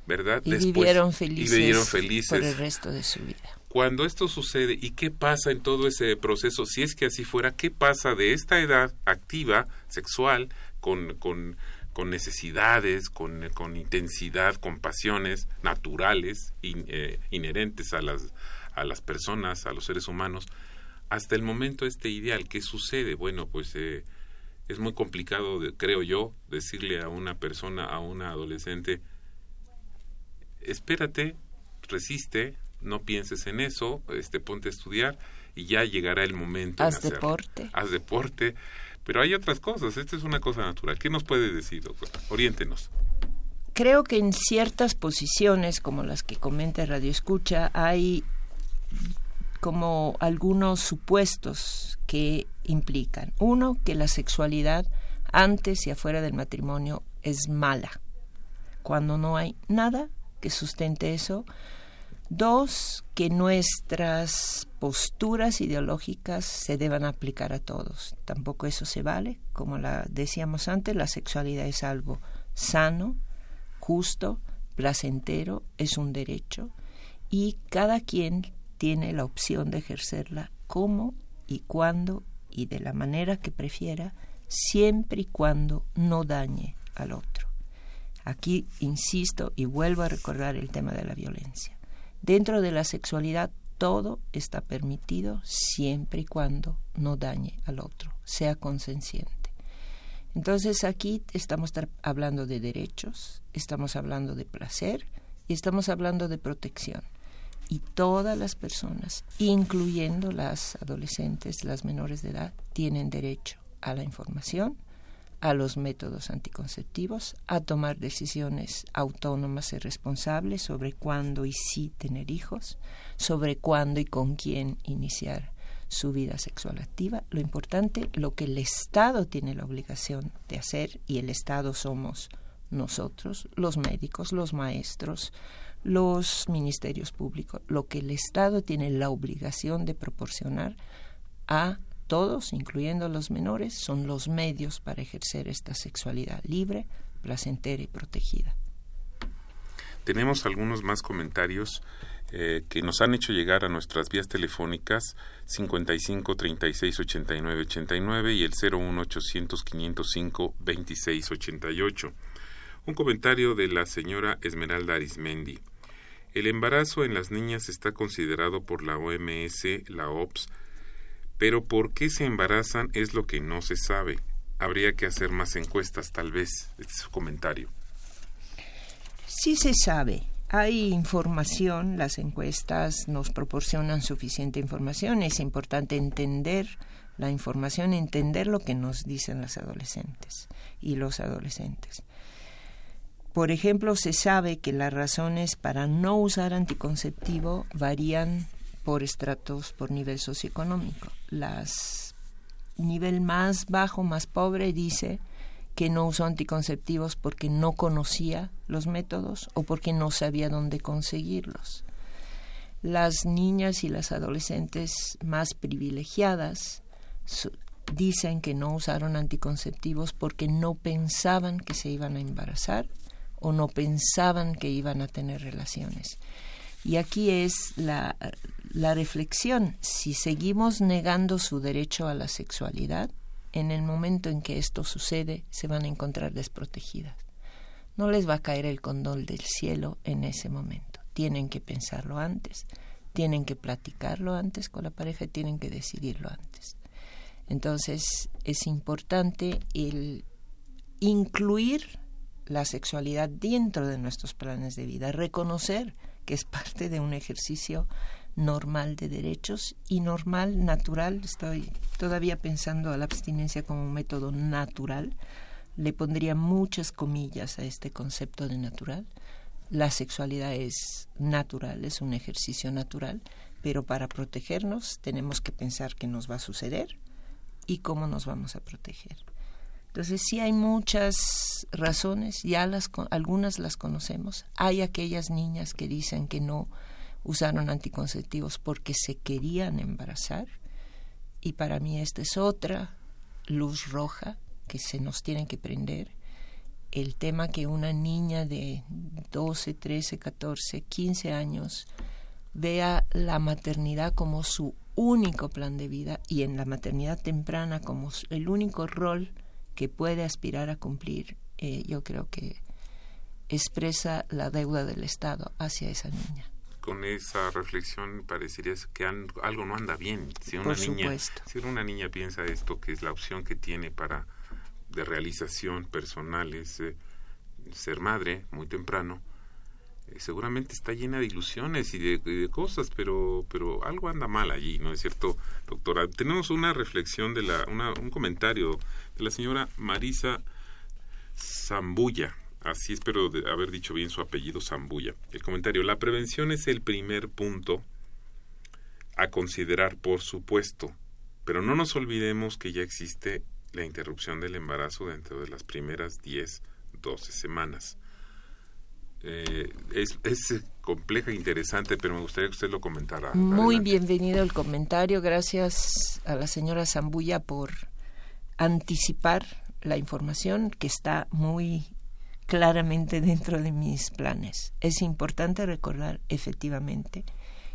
¿verdad? Y, vivieron, felices por el resto de su vida. Cuando esto sucede, ¿y qué pasa en todo ese proceso? Si es que así fuera, ¿qué pasa de esta edad activa, sexual, con, con, con necesidades, con, con, intensidad, con pasiones naturales, eh, inherentes a las, a las personas, a los seres humanos? hasta el momento este ideal, ¿qué sucede? Bueno, pues eh, es muy complicado, creo yo, decirle a una persona, a una adolescente, espérate, resiste, no pienses en eso, este, ponte a estudiar y ya llegará el momento. Haz deporte. Haz deporte. Pero hay otras cosas, esta es una cosa natural. ¿Qué nos puede decir, doctora? Oriéntenos. Creo que en ciertas posiciones, como las que comenta Radio Escucha, hay como algunos supuestos que implican. Uno, que la sexualidad antes y afuera del matrimonio es mala, cuando no hay nada que sustente eso. Dos, que nuestras posturas ideológicas se deban aplicar a todos. Tampoco eso se vale. Como la decíamos antes, la sexualidad es algo sano, justo, placentero, es un derecho y cada quien tiene la opción de ejercerla como y cuando y de la manera que prefiera, siempre y cuando no dañe al otro. Aquí insisto y vuelvo a recordar el tema de la violencia. Dentro de la sexualidad todo está permitido siempre y cuando no dañe al otro, sea consensiente. Entonces aquí estamos hablando de derechos, estamos hablando de placer y estamos hablando de protección y todas las personas, incluyendo las adolescentes, las menores de edad, tienen derecho a la información, a los métodos anticonceptivos, a tomar decisiones autónomas y responsables sobre cuándo y si tener hijos, sobre cuándo y con quién iniciar su vida sexual activa. Lo importante, lo que el Estado tiene la obligación de hacer, y el Estado somos nosotros, los médicos, los maestros, los ministerios públicos, lo que el Estado tiene la obligación de proporcionar a todos, incluyendo los menores, son los medios para ejercer esta sexualidad libre, placentera y protegida. Tenemos algunos más comentarios eh, que nos han hecho llegar a nuestras vías telefónicas 55 36 89 89 y el 01 800 505 26 88. Un comentario de la señora Esmeralda Arismendi. El embarazo en las niñas está considerado por la OMS, la OPS, pero por qué se embarazan es lo que no se sabe. Habría que hacer más encuestas, tal vez. Este es su comentario. Sí se sabe. Hay información, las encuestas nos proporcionan suficiente información. Es importante entender la información, entender lo que nos dicen las adolescentes y los adolescentes. Por ejemplo, se sabe que las razones para no usar anticonceptivo varían por estratos, por nivel socioeconómico. Las nivel más bajo, más pobre, dice que no usó anticonceptivos porque no conocía los métodos o porque no sabía dónde conseguirlos. Las niñas y las adolescentes más privilegiadas dicen que no usaron anticonceptivos porque no pensaban que se iban a embarazar o no pensaban que iban a tener relaciones. Y aquí es la, la reflexión, si seguimos negando su derecho a la sexualidad, en el momento en que esto sucede, se van a encontrar desprotegidas. No les va a caer el condón del cielo en ese momento. Tienen que pensarlo antes, tienen que platicarlo antes con la pareja, tienen que decidirlo antes. Entonces es importante el incluir la sexualidad dentro de nuestros planes de vida, reconocer que es parte de un ejercicio normal de derechos y normal, natural. Estoy todavía pensando a la abstinencia como un método natural. Le pondría muchas comillas a este concepto de natural. La sexualidad es natural, es un ejercicio natural, pero para protegernos tenemos que pensar qué nos va a suceder y cómo nos vamos a proteger. Entonces sí hay muchas razones, ya las algunas las conocemos. Hay aquellas niñas que dicen que no usaron anticonceptivos porque se querían embarazar y para mí esta es otra luz roja que se nos tiene que prender. El tema que una niña de 12, 13, 14, 15 años vea la maternidad como su único plan de vida y en la maternidad temprana como el único rol que puede aspirar a cumplir, eh, yo creo que expresa la deuda del Estado hacia esa niña con esa reflexión parecería que algo no anda bien. Si una niña, si una niña piensa esto, que es la opción que tiene para de realización personal es eh, ser madre muy temprano, eh, seguramente está llena de ilusiones y de, cosas, pero pero algo anda mal allí, ¿no es cierto, doctora? Tenemos una reflexión de la, un comentario de la señora Marisa Zambulla Así espero haber dicho bien su apellido, Zambulla. El comentario, la prevención es el primer punto a considerar, por supuesto, pero no nos olvidemos que ya existe la interrupción del embarazo dentro de las primeras 10, 12 semanas. Eh, es, compleja e interesante, pero me gustaría que usted lo comentara. Muy bienvenido el comentario. Gracias a la señora Zambulla por anticipar la información que está muy claramente dentro de mis planes. Es importante recordar efectivamente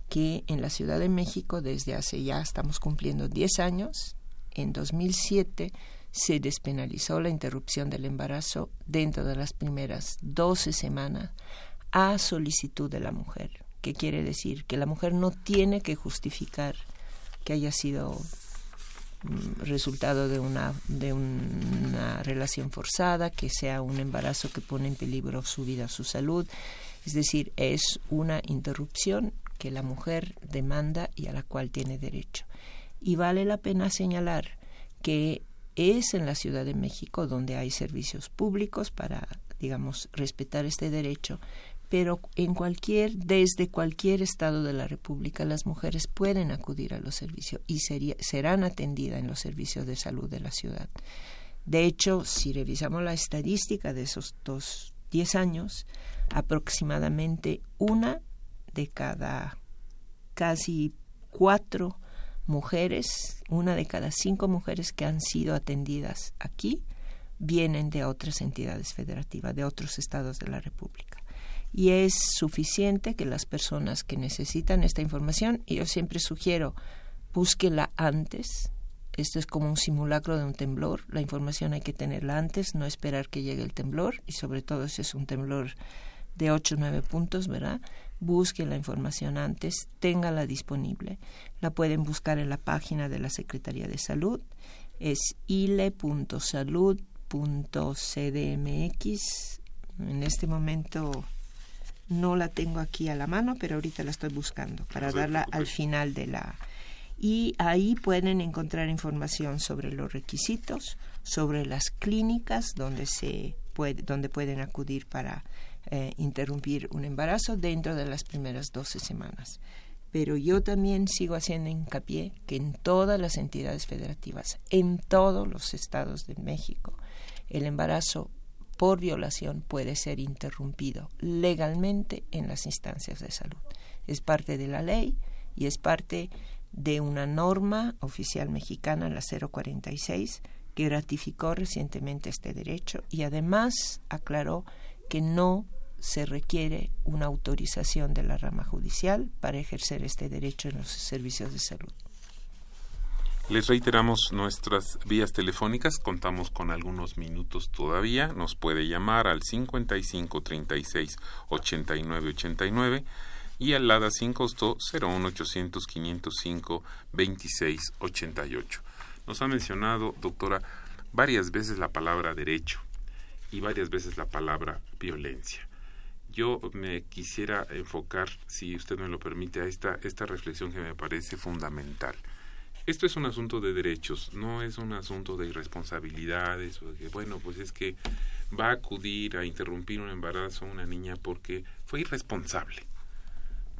que en la Ciudad de México desde hace ya estamos cumpliendo 10 años, en 2007 se despenalizó la interrupción del embarazo dentro de las primeras 12 semanas a solicitud de la mujer, que quiere decir que la mujer no tiene que justificar que haya sido resultado de una, de una relación forzada, que sea un embarazo que pone en peligro su vida, su salud. Es decir, es una interrupción que la mujer demanda y a la cual tiene derecho. Y vale la pena señalar que es en la Ciudad de México donde hay servicios públicos para, digamos, respetar este derecho, pero en cualquier, desde cualquier estado de la República, las mujeres pueden acudir a los servicios y serán atendidas en los servicios de salud de la ciudad. De hecho, si revisamos la estadística de esos dos, diez años, aproximadamente una de cada casi cuatro mujeres, una de cada cinco mujeres que han sido atendidas aquí, vienen de otras entidades federativas, de otros estados de la República y es suficiente que las personas que necesitan esta información, y yo siempre sugiero, búsquela antes. Esto es como un simulacro de un temblor. La información hay que tenerla antes, no esperar que llegue el temblor, y sobre todo si es un temblor de 8 o 9 puntos, ¿verdad? Busque la información antes, téngala disponible. La pueden buscar en la página de la Secretaría de Salud. Es ile.salud.cdmx. En este momento no la tengo aquí a la mano, pero ahorita la estoy buscando para darla al final de la... Y ahí pueden encontrar información sobre los requisitos, sobre las clínicas donde, se puede, donde pueden acudir para eh, interrumpir un embarazo dentro de las primeras 12 semanas. Pero yo también sigo haciendo hincapié que en todas las entidades federativas, en todos los estados de México, el embarazo por violación puede ser interrumpido legalmente en las instancias de salud. Es parte de la ley y es parte de una norma oficial mexicana, la 046, que ratificó recientemente este derecho y además aclaró que no se requiere una autorización de la rama judicial para ejercer este derecho en los servicios de salud. Les reiteramos nuestras vías telefónicas, contamos con algunos minutos todavía, nos puede llamar al 55 36 89 89 y al LADA sin costo 01 800 505 26 88. Nos ha mencionado, doctora, varias veces la palabra derecho y varias veces la palabra violencia. Yo me quisiera enfocar, si usted me lo permite, a esta, esta reflexión que me parece fundamental. Esto es un asunto de derechos, no es un asunto de irresponsabilidades, bueno, pues es que va a acudir a interrumpir un embarazo a una niña porque fue irresponsable.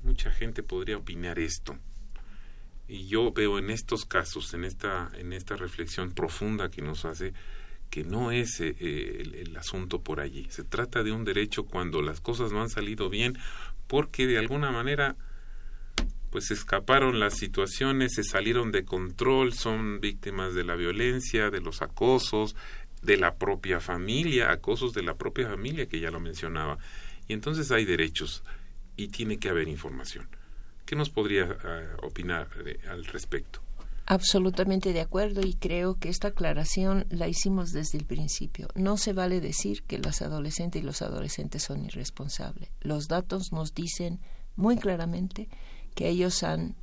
Mucha gente podría opinar esto. Y yo veo en estos casos, en esta, en esta reflexión profunda que nos hace, que no es eh, el asunto por allí. Se trata de un derecho cuando las cosas no han salido bien, porque de alguna manera pues escaparon las situaciones, se salieron de control, son víctimas de la violencia, de los acosos, de la propia familia, acosos de la propia familia que ya lo mencionaba. Y entonces hay derechos y tiene que haber información. ¿Qué nos podría eh, opinar al respecto? Absolutamente de acuerdo y creo que esta aclaración la hicimos desde el principio. No se vale decir que los adolescentes y los adolescentes son irresponsables. Los datos nos dicen muy claramente que ellos han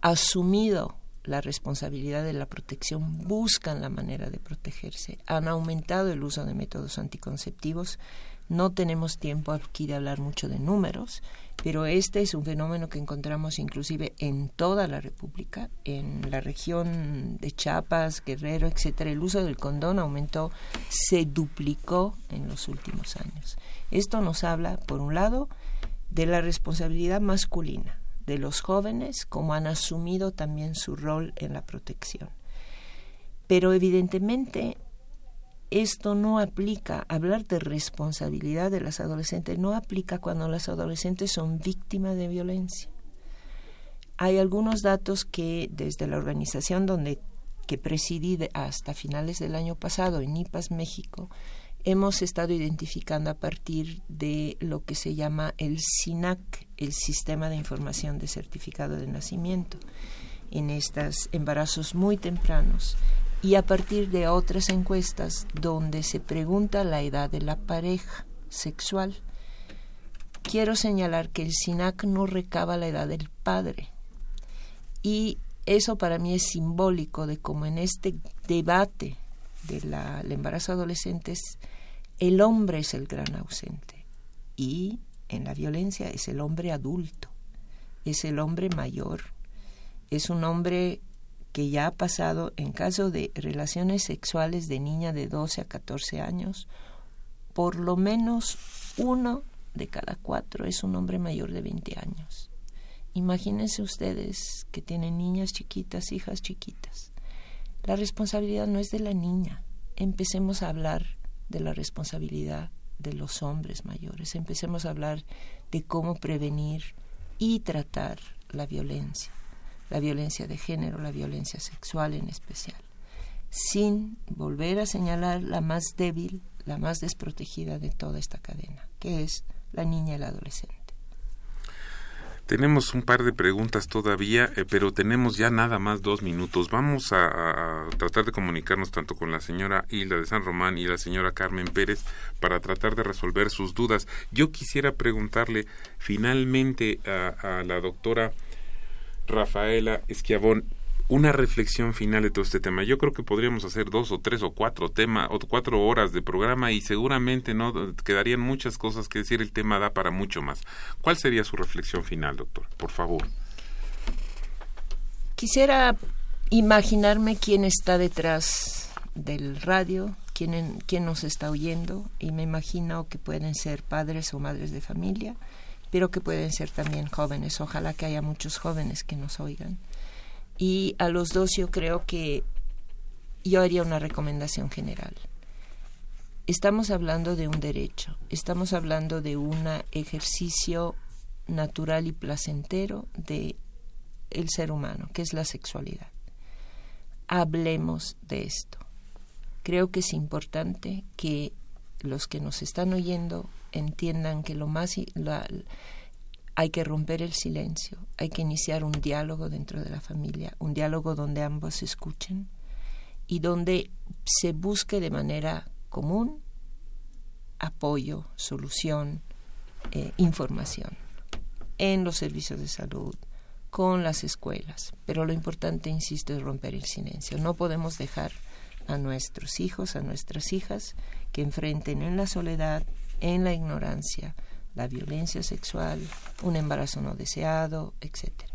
asumido la responsabilidad de la protección, buscan la manera de protegerse, han aumentado el uso de métodos anticonceptivos. No tenemos tiempo aquí de hablar mucho de números, pero este es un fenómeno que encontramos inclusive en toda la República, en la región de Chiapas, Guerrero, etcétera. El uso del condón aumentó, se duplicó en los últimos años. Esto nos habla, por un lado, de la responsabilidad masculina de los jóvenes, como han asumido también su rol en la protección. Pero evidentemente esto no aplica, hablar de responsabilidad de las adolescentes no aplica cuando las adolescentes son víctimas de violencia. Hay algunos datos que desde la organización donde que presidí hasta finales del año pasado en IPAS México hemos estado identificando a partir de lo que se llama el SINAC, el Sistema de Información de Certificado de Nacimiento, en estos embarazos muy tempranos y a partir de otras encuestas donde se pregunta la edad de la pareja sexual. Quiero señalar que el SINAC no recaba la edad del padre y eso para mí es simbólico de cómo en este debate del embarazo adolescente el hombre es el gran ausente y en la violencia es el hombre adulto, es el hombre mayor, es un hombre que ya ha pasado en caso de relaciones sexuales de niña de 12 a 14 años, por lo menos uno de cada cuatro es un hombre mayor de 20 años. Imagínense ustedes que tienen niñas chiquitas, hijas chiquitas. La responsabilidad no es de la niña. Empecemos a hablar de la responsabilidad de los hombres mayores. Empecemos a hablar de cómo prevenir y tratar la violencia, la violencia de género, la violencia sexual en especial, sin volver a señalar la más débil, la más desprotegida de toda esta cadena, que es la niña y la adolescente. Tenemos un par de preguntas todavía, eh, pero tenemos ya nada más dos minutos. Vamos a, tratar de comunicarnos tanto con la señora Hilda de San Román y la señora Carmen Pérez para tratar de resolver sus dudas. Yo quisiera preguntarle finalmente a, la doctora Rafaela Esquiabón, una reflexión final de todo este tema. Yo creo que podríamos hacer dos o tres o cuatro temas o cuatro horas de programa y seguramente no quedarían muchas cosas que decir. El tema da para mucho más. ¿Cuál sería su reflexión final, doctor? Por favor. Quisiera imaginarme quién está detrás del radio, quién, quién nos está oyendo y me imagino que pueden ser padres o madres de familia, pero que pueden ser también jóvenes. Ojalá que haya muchos jóvenes que nos oigan y a los dos yo creo que yo haría una recomendación general. Estamos hablando de un derecho, estamos hablando de un ejercicio natural y placentero de el ser humano, que es la sexualidad. Hablemos de esto. Creo que es importante que los que nos están oyendo entiendan que lo más hay que romper el silencio, hay que iniciar un diálogo dentro de la familia, un diálogo donde ambos escuchen y donde se busque de manera común apoyo, solución, eh, información en los servicios de salud, con las escuelas. Pero lo importante, insisto, es romper el silencio. No podemos dejar a nuestros hijos, a nuestras hijas, que enfrenten en la soledad, en la ignorancia, la violencia sexual, un embarazo no deseado, etcétera.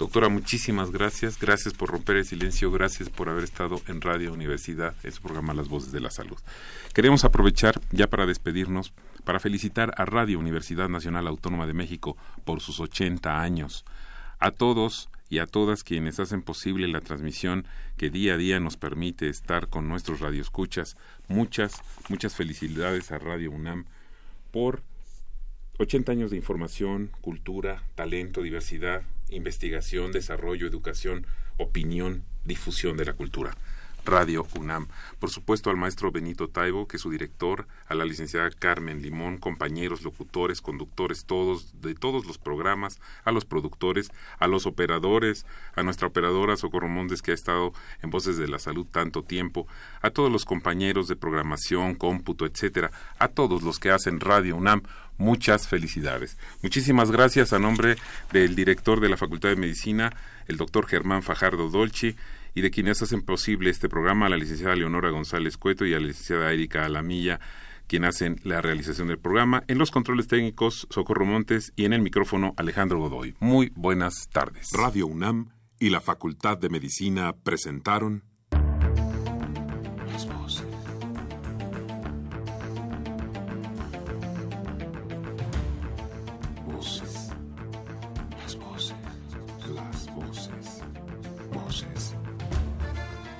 Doctora, muchísimas gracias. Gracias por romper el silencio. Gracias por haber estado en Radio Universidad, en su programa Las Voces de la Salud. Queremos aprovechar, ya para despedirnos, para felicitar a Radio Universidad Nacional Autónoma de México por sus 80 años. A todos y a todas quienes hacen posible la transmisión que día a día nos permite estar con nuestros radioescuchas. Muchas, muchas felicidades a Radio UNAM por 80 años de información, cultura, talento, diversidad, investigación, desarrollo, educación, opinión, difusión de la cultura. Radio UNAM. Por supuesto al maestro Benito Taibo, que es su director, a la licenciada Carmen Limón, compañeros, locutores, conductores, todos, de todos los programas, a los productores, a los operadores, a nuestra operadora Socorro Montes, que ha estado en Voces de la Salud tanto tiempo, a todos los compañeros de programación, cómputo, etcétera, a todos los que hacen Radio UNAM. Muchas felicidades. Muchísimas gracias a nombre del director de la Facultad de Medicina, el doctor Germán Fajardo Dolci, y de quienes hacen posible este programa, la licenciada Leonora González Cueto y la licenciada Erika Alamilla, quien hacen la realización del programa, en los controles técnicos Socorro Montes y en el micrófono Alejandro Godoy. Muy buenas tardes. Radio UNAM y la Facultad de Medicina presentaron